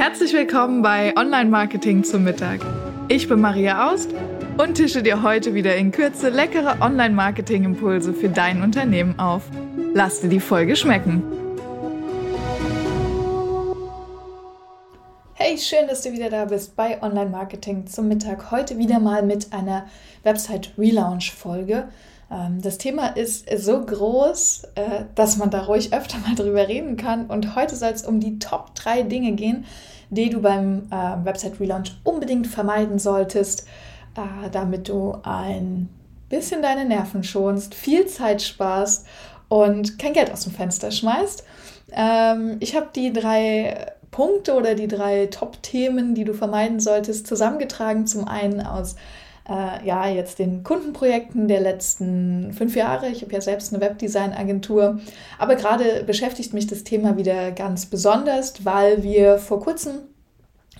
Herzlich willkommen bei Online Marketing zum Mittag. Ich bin Maria Aust und tische dir heute wieder in Kürze leckere Online Marketing Impulse für dein Unternehmen auf. Lass dir die Folge schmecken. Hey, schön, dass du wieder da bist bei Online Marketing zum Mittag. Heute wieder mal mit einer Website Relaunch Folge. Ähm, das Thema ist so groß, äh, dass man da ruhig öfter mal drüber reden kann. Und heute soll es um die Top 3 Dinge gehen, die du beim äh, Website Relaunch unbedingt vermeiden solltest, äh, damit du ein bisschen deine Nerven schonst, viel Zeit sparst und kein Geld aus dem Fenster schmeißt. Ähm, ich habe die drei Punkte oder die drei Top-Themen, die du vermeiden solltest, zusammengetragen. Zum einen aus äh, ja, jetzt den Kundenprojekten der letzten fünf Jahre. Ich habe ja selbst eine Webdesign-Agentur. Aber gerade beschäftigt mich das Thema wieder ganz besonders, weil wir vor kurzem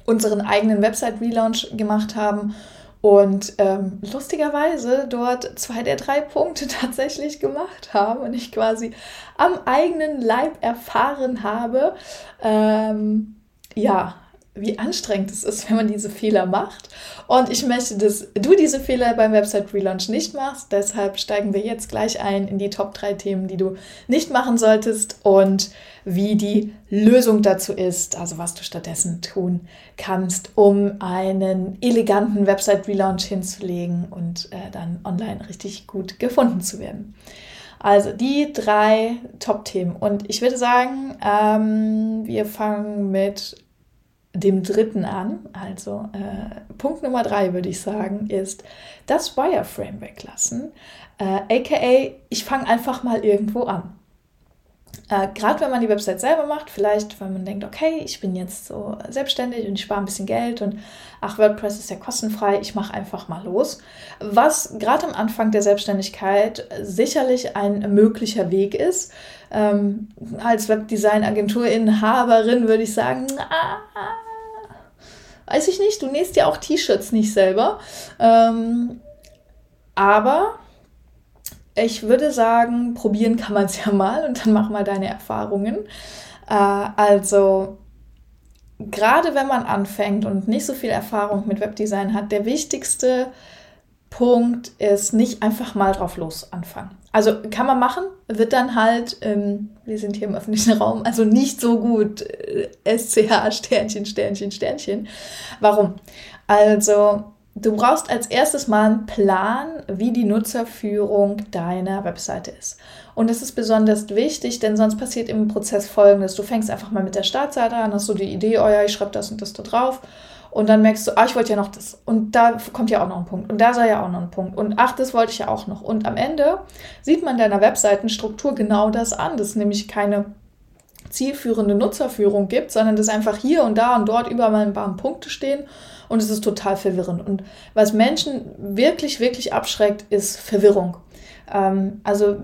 unseren eigenen Website-Relaunch gemacht haben und ähm, lustigerweise dort zwei der drei Punkte tatsächlich gemacht haben und ich quasi am eigenen Leib erfahren habe. Ähm, ja, wie anstrengend es ist, wenn man diese Fehler macht. Und ich möchte, dass du diese Fehler beim Website Relaunch nicht machst. Deshalb steigen wir jetzt gleich ein in die Top 3 Themen, die du nicht machen solltest und wie die Lösung dazu ist, also was du stattdessen tun kannst, um einen eleganten Website Relaunch hinzulegen und äh, dann online richtig gut gefunden zu werden. Also die drei Top-Themen. Und ich würde sagen, ähm, wir fangen mit dem dritten an. Also äh, Punkt Nummer drei würde ich sagen, ist das Wireframe weglassen. Äh, AKA, ich fange einfach mal irgendwo an. Äh, Gerade wenn man die Website selber macht, vielleicht weil man denkt, okay, ich bin jetzt so selbstständig und ich spare ein bisschen Geld und ach, WordPress ist ja kostenfrei, ich mache einfach mal los. Was gerade am Anfang der Selbstständigkeit sicherlich ein möglicher Weg ist. Ähm, als Webdesign-Agenturinhaberin würde ich sagen, ah, weiß ich nicht, du nähst ja auch T-Shirts nicht selber. Ähm, aber ich würde sagen, probieren kann man es ja mal und dann mach mal deine Erfahrungen. Äh, also gerade wenn man anfängt und nicht so viel Erfahrung mit Webdesign hat, der wichtigste Punkt ist nicht einfach mal drauf los anfangen. Also kann man machen, wird dann halt, ähm, wir sind hier im öffentlichen Raum, also nicht so gut äh, SCH Sternchen, Sternchen, Sternchen. Warum? Also Du brauchst als erstes mal einen Plan, wie die Nutzerführung deiner Webseite ist. Und das ist besonders wichtig, denn sonst passiert im Prozess folgendes. Du fängst einfach mal mit der Startseite an, hast du die Idee, oh ja, ich schreibe das und das da drauf. Und dann merkst du, ah, ich wollte ja noch das. Und da kommt ja auch noch ein Punkt. Und da soll ja auch noch ein Punkt. Und ach, das wollte ich ja auch noch. Und am Ende sieht man deiner Webseitenstruktur genau das an. Das ist nämlich keine zielführende Nutzerführung gibt, sondern dass einfach hier und da und dort überall ein paar Punkte stehen und es ist total verwirrend. Und was Menschen wirklich, wirklich abschreckt, ist Verwirrung. Ähm, also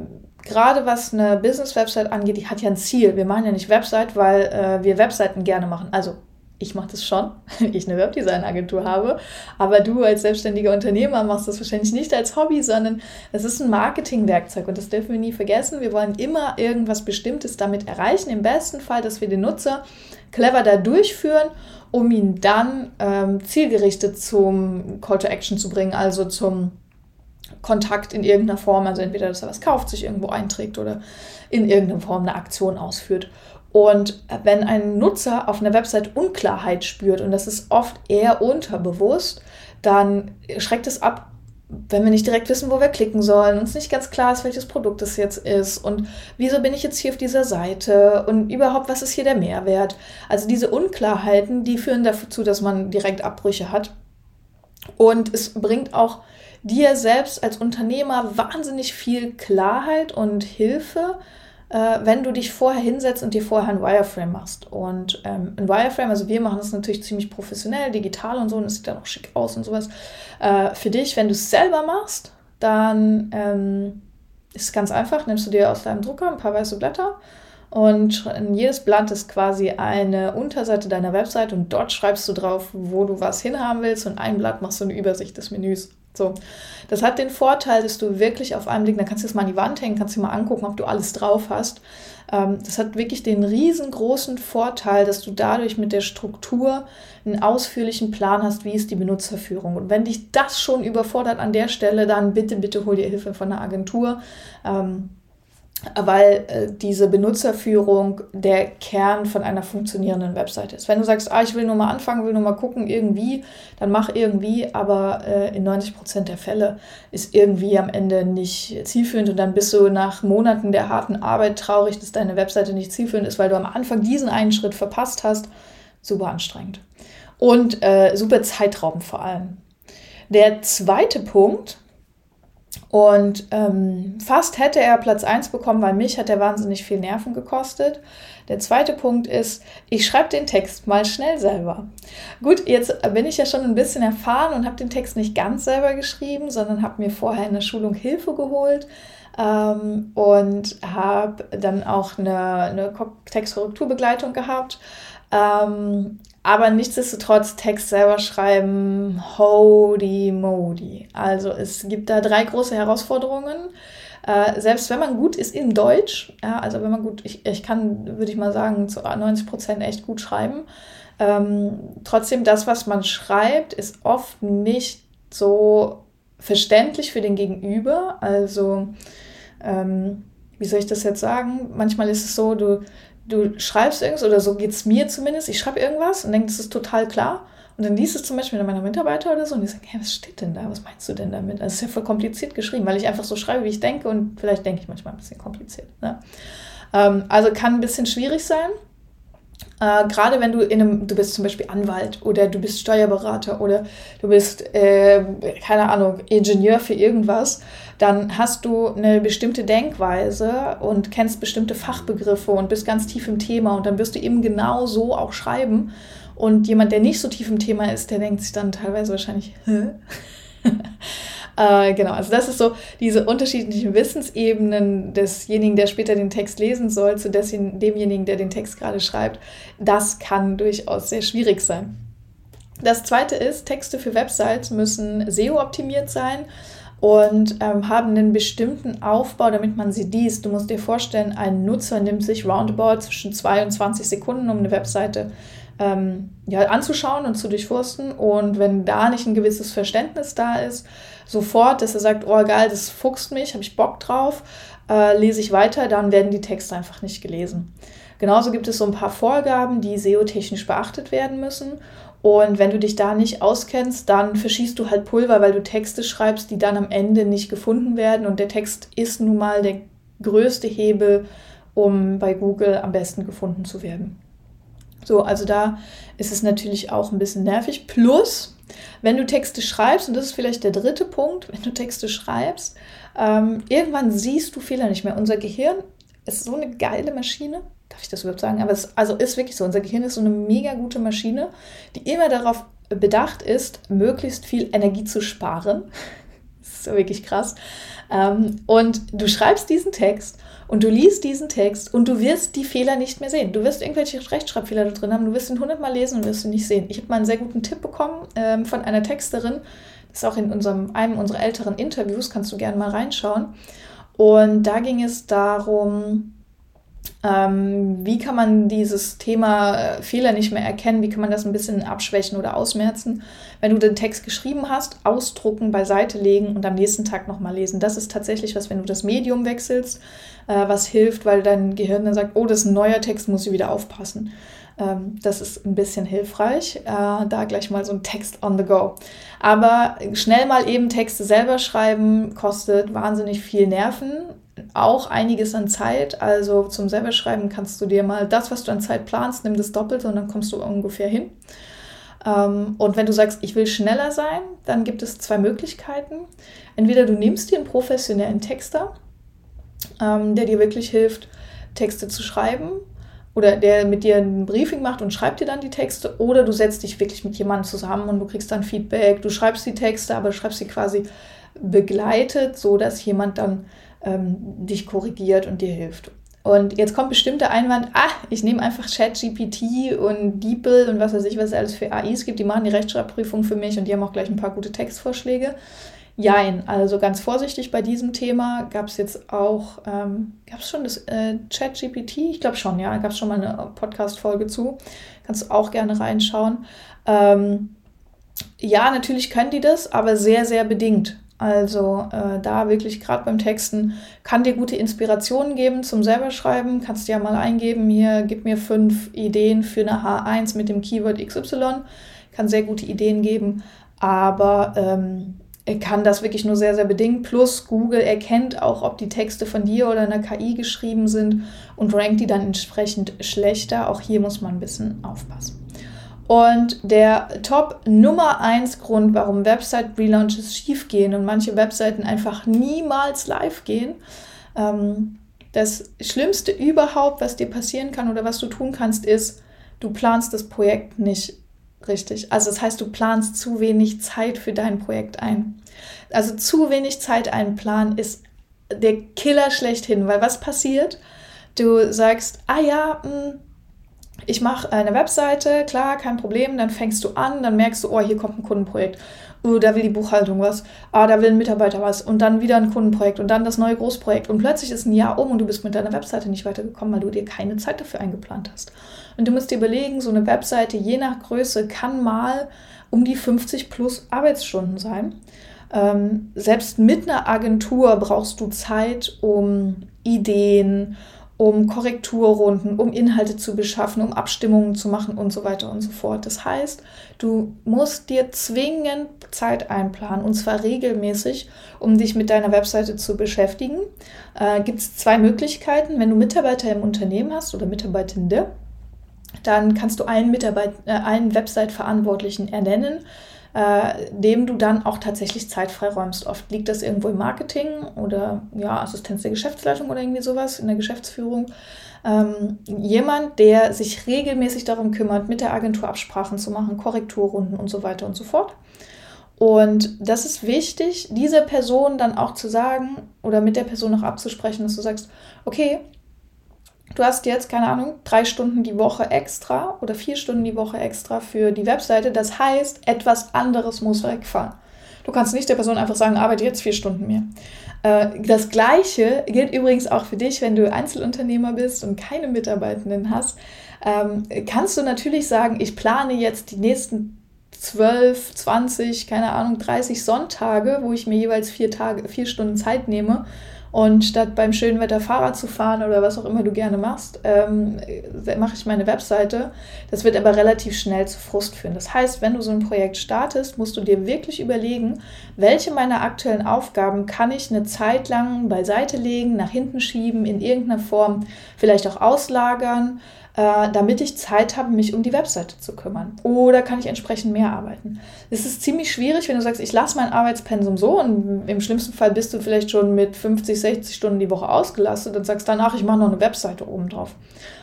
gerade was eine Business-Website angeht, die hat ja ein Ziel. Wir machen ja nicht Website, weil äh, wir Webseiten gerne machen. Also ich mache das schon, wenn ich eine Webdesign-Agentur habe, aber du als selbstständiger Unternehmer machst das wahrscheinlich nicht als Hobby, sondern es ist ein Marketingwerkzeug und das dürfen wir nie vergessen. Wir wollen immer irgendwas Bestimmtes damit erreichen. Im besten Fall, dass wir den Nutzer clever da durchführen, um ihn dann ähm, zielgerichtet zum Call to Action zu bringen, also zum Kontakt in irgendeiner Form, also entweder, dass er was kauft, sich irgendwo einträgt oder in irgendeiner Form eine Aktion ausführt. Und wenn ein Nutzer auf einer Website Unklarheit spürt, und das ist oft eher unterbewusst, dann schreckt es ab, wenn wir nicht direkt wissen, wo wir klicken sollen, uns nicht ganz klar ist, welches Produkt es jetzt ist und wieso bin ich jetzt hier auf dieser Seite und überhaupt, was ist hier der Mehrwert. Also diese Unklarheiten, die führen dazu, dass man direkt Abbrüche hat. Und es bringt auch dir selbst als Unternehmer wahnsinnig viel Klarheit und Hilfe, äh, wenn du dich vorher hinsetzt und dir vorher ein Wireframe machst. Und ähm, ein Wireframe, also wir machen das natürlich ziemlich professionell, digital und so, und es sieht dann auch schick aus und sowas. Äh, für dich, wenn du es selber machst, dann ähm, ist es ganz einfach, nimmst du dir aus deinem Drucker ein paar weiße Blätter und jedes Blatt ist quasi eine Unterseite deiner Website und dort schreibst du drauf, wo du was hinhaben willst und ein Blatt machst du eine Übersicht des Menüs. So, das hat den Vorteil, dass du wirklich auf einem Blick, dann kannst du es mal an die Wand hängen, kannst du mal angucken, ob du alles drauf hast. Ähm, das hat wirklich den riesengroßen Vorteil, dass du dadurch mit der Struktur einen ausführlichen Plan hast, wie ist die Benutzerführung. Und wenn dich das schon überfordert an der Stelle, dann bitte, bitte hol dir Hilfe von der Agentur. Ähm, weil äh, diese Benutzerführung der Kern von einer funktionierenden Webseite ist. Wenn du sagst, ah, ich will nur mal anfangen, will nur mal gucken, irgendwie, dann mach irgendwie, aber äh, in 90 Prozent der Fälle ist irgendwie am Ende nicht zielführend und dann bist du nach Monaten der harten Arbeit traurig, dass deine Webseite nicht zielführend ist, weil du am Anfang diesen einen Schritt verpasst hast. Super anstrengend. Und äh, super zeitraubend vor allem. Der zweite Punkt, und ähm, fast hätte er Platz 1 bekommen, weil mich hat er wahnsinnig viel Nerven gekostet. Der zweite Punkt ist, ich schreibe den Text mal schnell selber. Gut, jetzt bin ich ja schon ein bisschen erfahren und habe den Text nicht ganz selber geschrieben, sondern habe mir vorher in der Schulung Hilfe geholt ähm, und habe dann auch eine, eine Textkorrekturbegleitung gehabt. Ähm, aber nichtsdestotrotz Text selber schreiben, holy moly. Also es gibt da drei große Herausforderungen. Äh, selbst wenn man gut ist in Deutsch, ja, also wenn man gut, ich, ich kann, würde ich mal sagen, zu 90 Prozent echt gut schreiben. Ähm, trotzdem, das, was man schreibt, ist oft nicht so verständlich für den Gegenüber. Also, ähm, wie soll ich das jetzt sagen? Manchmal ist es so, du, du schreibst irgendwas, oder so geht es mir zumindest, ich schreibe irgendwas und denke, das ist total klar. Und dann liest es zum Beispiel meiner Mitarbeiter oder so und die sagen, hey, was steht denn da? Was meinst du denn damit? Es ist ja voll kompliziert geschrieben, weil ich einfach so schreibe, wie ich denke und vielleicht denke ich manchmal ein bisschen kompliziert. Ne? Ähm, also kann ein bisschen schwierig sein. Äh, Gerade wenn du in einem, du bist zum Beispiel Anwalt oder du bist Steuerberater oder du bist, äh, keine Ahnung, Ingenieur für irgendwas, dann hast du eine bestimmte Denkweise und kennst bestimmte Fachbegriffe und bist ganz tief im Thema und dann wirst du eben genau so auch schreiben. Und jemand, der nicht so tief im Thema ist, der denkt sich dann teilweise wahrscheinlich, hä? Äh, genau, also das ist so diese unterschiedlichen Wissensebenen desjenigen, der später den Text lesen soll, zu demjenigen, der den Text gerade schreibt. Das kann durchaus sehr schwierig sein. Das zweite ist, Texte für Websites müssen SEO-optimiert sein und ähm, haben einen bestimmten Aufbau, damit man sie liest. Du musst dir vorstellen, ein Nutzer nimmt sich roundabout zwischen 22 Sekunden, um eine Webseite ähm, ja, anzuschauen und zu durchforsten. Und wenn da nicht ein gewisses Verständnis da ist, sofort, dass er sagt, oh geil, das fuchst mich, habe ich Bock drauf, äh, lese ich weiter, dann werden die Texte einfach nicht gelesen. Genauso gibt es so ein paar Vorgaben, die SEO-technisch beachtet werden müssen. Und wenn du dich da nicht auskennst, dann verschießt du halt Pulver, weil du Texte schreibst, die dann am Ende nicht gefunden werden. Und der Text ist nun mal der größte Hebel, um bei Google am besten gefunden zu werden. So, also da ist es natürlich auch ein bisschen nervig. Plus, wenn du Texte schreibst, und das ist vielleicht der dritte Punkt, wenn du Texte schreibst, ähm, irgendwann siehst du Fehler nicht mehr. Unser Gehirn ist so eine geile Maschine. Darf ich das überhaupt sagen? Aber es also ist wirklich so. Unser Gehirn ist so eine mega gute Maschine, die immer darauf bedacht ist, möglichst viel Energie zu sparen. Ist wirklich krass. Ähm, und du schreibst diesen Text und du liest diesen Text und du wirst die Fehler nicht mehr sehen. Du wirst irgendwelche Rechtschreibfehler da drin haben, du wirst ihn hundertmal lesen und wirst ihn nicht sehen. Ich habe mal einen sehr guten Tipp bekommen ähm, von einer Texterin, das ist auch in unserem, einem unserer älteren Interviews, kannst du gerne mal reinschauen. Und da ging es darum, wie kann man dieses Thema äh, Fehler nicht mehr erkennen? Wie kann man das ein bisschen abschwächen oder ausmerzen? Wenn du den Text geschrieben hast, ausdrucken, beiseite legen und am nächsten Tag nochmal lesen. Das ist tatsächlich was, wenn du das Medium wechselst, äh, was hilft, weil dein Gehirn dann sagt, oh, das ist ein neuer Text, muss ich wieder aufpassen. Ähm, das ist ein bisschen hilfreich. Äh, da gleich mal so ein Text on the go. Aber schnell mal eben Texte selber schreiben kostet wahnsinnig viel Nerven auch einiges an Zeit. Also zum selber schreiben kannst du dir mal das, was du an Zeit planst, nimm das Doppelte und dann kommst du ungefähr hin. Ähm, und wenn du sagst, ich will schneller sein, dann gibt es zwei Möglichkeiten. Entweder du nimmst dir einen professionellen Texter, ähm, der dir wirklich hilft, Texte zu schreiben oder der mit dir ein Briefing macht und schreibt dir dann die Texte oder du setzt dich wirklich mit jemandem zusammen und du kriegst dann Feedback, du schreibst die Texte, aber schreibst sie quasi begleitet, so dass jemand dann ähm, dich korrigiert und dir hilft. Und jetzt kommt bestimmt der Einwand, ah, ich nehme einfach ChatGPT und DeepL und was weiß ich, was es alles für AIs gibt, die machen die Rechtschreibprüfung für mich und die haben auch gleich ein paar gute Textvorschläge. Jein, also ganz vorsichtig bei diesem Thema. Gab es jetzt auch, ähm, gab es schon das äh, Chat-GPT? Ich glaube schon, ja, gab es schon mal eine Podcast-Folge zu. Kannst du auch gerne reinschauen. Ähm, ja, natürlich können die das, aber sehr, sehr bedingt. Also äh, da wirklich gerade beim Texten kann dir gute Inspirationen geben zum selber schreiben. Kannst du ja mal eingeben, hier gib mir fünf Ideen für eine H1 mit dem Keyword XY. Kann sehr gute Ideen geben, aber ähm, kann das wirklich nur sehr, sehr bedingt. Plus Google erkennt auch, ob die Texte von dir oder einer KI geschrieben sind und rankt die dann entsprechend schlechter. Auch hier muss man ein bisschen aufpassen. Und der Top Nummer 1 Grund, warum Website-Relaunches schiefgehen und manche Webseiten einfach niemals live gehen, ähm, das Schlimmste überhaupt, was dir passieren kann oder was du tun kannst, ist, du planst das Projekt nicht richtig. Also das heißt, du planst zu wenig Zeit für dein Projekt ein. Also zu wenig Zeit einplanen ist der Killer schlechthin, weil was passiert? Du sagst, ah ja, mh, hm, ich mache eine Webseite, klar, kein Problem, dann fängst du an, dann merkst du, oh, hier kommt ein Kundenprojekt. Oh, da will die Buchhaltung was. Ah, da will ein Mitarbeiter was. Und dann wieder ein Kundenprojekt und dann das neue Großprojekt. Und plötzlich ist ein Jahr um und du bist mit deiner Webseite nicht weitergekommen, weil du dir keine Zeit dafür eingeplant hast. Und du musst dir überlegen, so eine Webseite je nach Größe kann mal um die 50 plus Arbeitsstunden sein. Ähm, selbst mit einer Agentur brauchst du Zeit, um Ideen, um Korrekturrunden, um Inhalte zu beschaffen, um Abstimmungen zu machen und so weiter und so fort. Das heißt, du musst dir zwingend Zeit einplanen und zwar regelmäßig, um dich mit deiner Webseite zu beschäftigen. Äh, Gibt es zwei Möglichkeiten. Wenn du Mitarbeiter im Unternehmen hast oder Mitarbeitende, dann kannst du einen, äh, einen Website-Verantwortlichen ernennen äh, dem du dann auch tatsächlich Zeit freiräumst. Oft liegt das irgendwo im Marketing oder ja, Assistenz der Geschäftsleitung oder irgendwie sowas in der Geschäftsführung. Ähm, jemand, der sich regelmäßig darum kümmert, mit der Agentur Absprachen zu machen, Korrekturrunden und so weiter und so fort. Und das ist wichtig, dieser Person dann auch zu sagen oder mit der Person noch abzusprechen, dass du sagst, okay, Du hast jetzt, keine Ahnung, drei Stunden die Woche extra oder vier Stunden die Woche extra für die Webseite. Das heißt, etwas anderes muss wegfallen. Du kannst nicht der Person einfach sagen, arbeite jetzt vier Stunden mehr. Äh, das Gleiche gilt übrigens auch für dich, wenn du Einzelunternehmer bist und keine Mitarbeitenden hast. Ähm, kannst du natürlich sagen, ich plane jetzt die nächsten 12, 20, keine Ahnung, 30 Sonntage, wo ich mir jeweils vier, Tage, vier Stunden Zeit nehme und statt beim schönen Wetter Fahrrad zu fahren oder was auch immer du gerne machst, ähm, mache ich meine Webseite. Das wird aber relativ schnell zu Frust führen. Das heißt, wenn du so ein Projekt startest, musst du dir wirklich überlegen, welche meiner aktuellen Aufgaben kann ich eine Zeit lang beiseite legen, nach hinten schieben, in irgendeiner Form vielleicht auch auslagern äh, damit ich Zeit habe, mich um die Webseite zu kümmern. Oder kann ich entsprechend mehr arbeiten? Es ist ziemlich schwierig, wenn du sagst, ich lasse mein Arbeitspensum so und im schlimmsten Fall bist du vielleicht schon mit 50, 60 Stunden die Woche ausgelastet und sagst danach, ich mache noch eine Webseite oben drauf.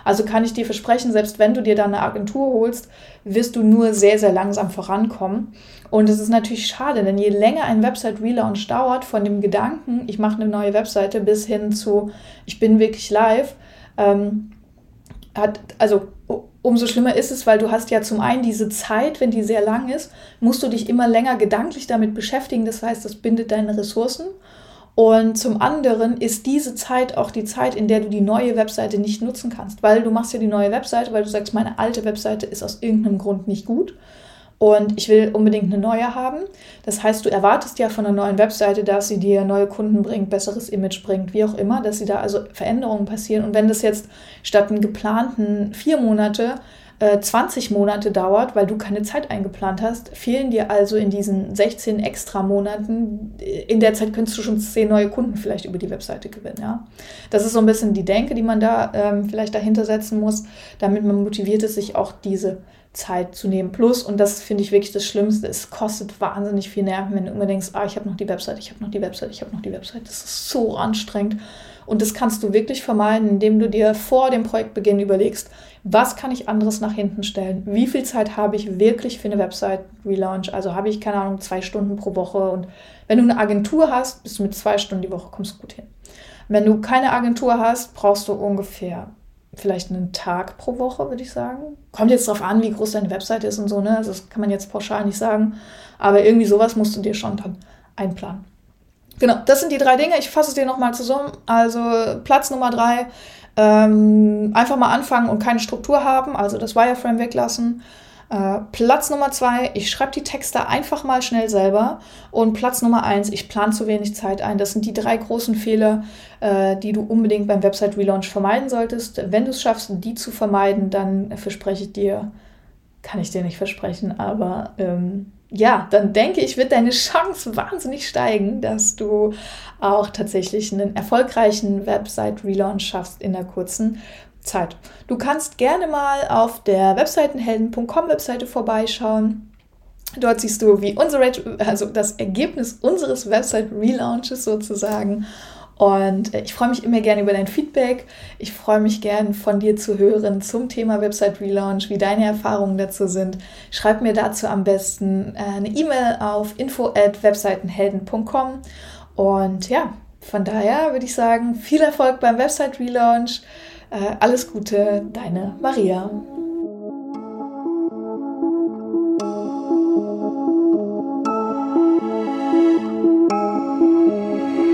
Also kann ich dir versprechen, selbst wenn du dir dann eine Agentur holst, wirst du nur sehr, sehr langsam vorankommen. Und es ist natürlich schade, denn je länger ein Website-Relaunch dauert, von dem Gedanken, ich mache eine neue Webseite, bis hin zu, ich bin wirklich live, ähm, hat, also umso schlimmer ist es, weil du hast ja zum einen diese Zeit, wenn die sehr lang ist, musst du dich immer länger gedanklich damit beschäftigen. Das heißt, das bindet deine Ressourcen. Und zum anderen ist diese Zeit auch die Zeit, in der du die neue Webseite nicht nutzen kannst, weil du machst ja die neue Webseite, weil du sagst, meine alte Webseite ist aus irgendeinem Grund nicht gut und ich will unbedingt eine neue haben. Das heißt, du erwartest ja von einer neuen Webseite, dass sie dir neue Kunden bringt, besseres Image bringt, wie auch immer, dass sie da also Veränderungen passieren. Und wenn das jetzt statt einen geplanten vier Monate 20 äh, Monate dauert, weil du keine Zeit eingeplant hast, fehlen dir also in diesen 16 extra Monaten. In der Zeit könntest du schon 10 neue Kunden vielleicht über die Webseite gewinnen. Ja? Das ist so ein bisschen die Denke, die man da ähm, vielleicht dahinter setzen muss, damit man motiviert ist, sich auch diese Zeit zu nehmen. Plus, und das finde ich wirklich das Schlimmste, es kostet wahnsinnig viel Nerven, wenn du immer denkst, ah, ich habe noch die Website, ich habe noch die Website, ich habe noch die Website. Das ist so anstrengend. Und das kannst du wirklich vermeiden, indem du dir vor dem Projektbeginn überlegst, was kann ich anderes nach hinten stellen? Wie viel Zeit habe ich wirklich für eine Website-Relaunch? Also habe ich, keine Ahnung, zwei Stunden pro Woche. Und wenn du eine Agentur hast, bist du mit zwei Stunden die Woche, kommst gut hin. Wenn du keine Agentur hast, brauchst du ungefähr vielleicht einen Tag pro Woche, würde ich sagen. Kommt jetzt darauf an, wie groß deine Website ist und so, ne? Also das kann man jetzt pauschal nicht sagen. Aber irgendwie sowas musst du dir schon dann einplanen. Genau, das sind die drei Dinge. Ich fasse es dir nochmal zusammen. Also Platz Nummer drei, ähm, einfach mal anfangen und keine Struktur haben, also das Wireframe weglassen. Äh, Platz Nummer zwei, ich schreibe die Texte einfach mal schnell selber. Und Platz Nummer eins, ich plane zu wenig Zeit ein. Das sind die drei großen Fehler, äh, die du unbedingt beim Website Relaunch vermeiden solltest. Wenn du es schaffst, die zu vermeiden, dann verspreche ich dir, kann ich dir nicht versprechen, aber ähm, ja, dann denke ich, wird deine Chance wahnsinnig steigen, dass du auch tatsächlich einen erfolgreichen Website-Relaunch schaffst in der kurzen Zeit. Du kannst gerne mal auf der Webseitenhelden.com Webseite vorbeischauen. Dort siehst du, wie unsere, also das Ergebnis unseres Website-Relaunches sozusagen und äh, ich freue mich immer gerne über dein Feedback. Ich freue mich gerne von dir zu hören zum Thema Website Relaunch, wie deine Erfahrungen dazu sind. Schreib mir dazu am besten äh, eine E-Mail auf info at webseitenhelden.com. Und ja, von daher würde ich sagen, viel Erfolg beim Website Relaunch. Äh, alles Gute, deine Maria.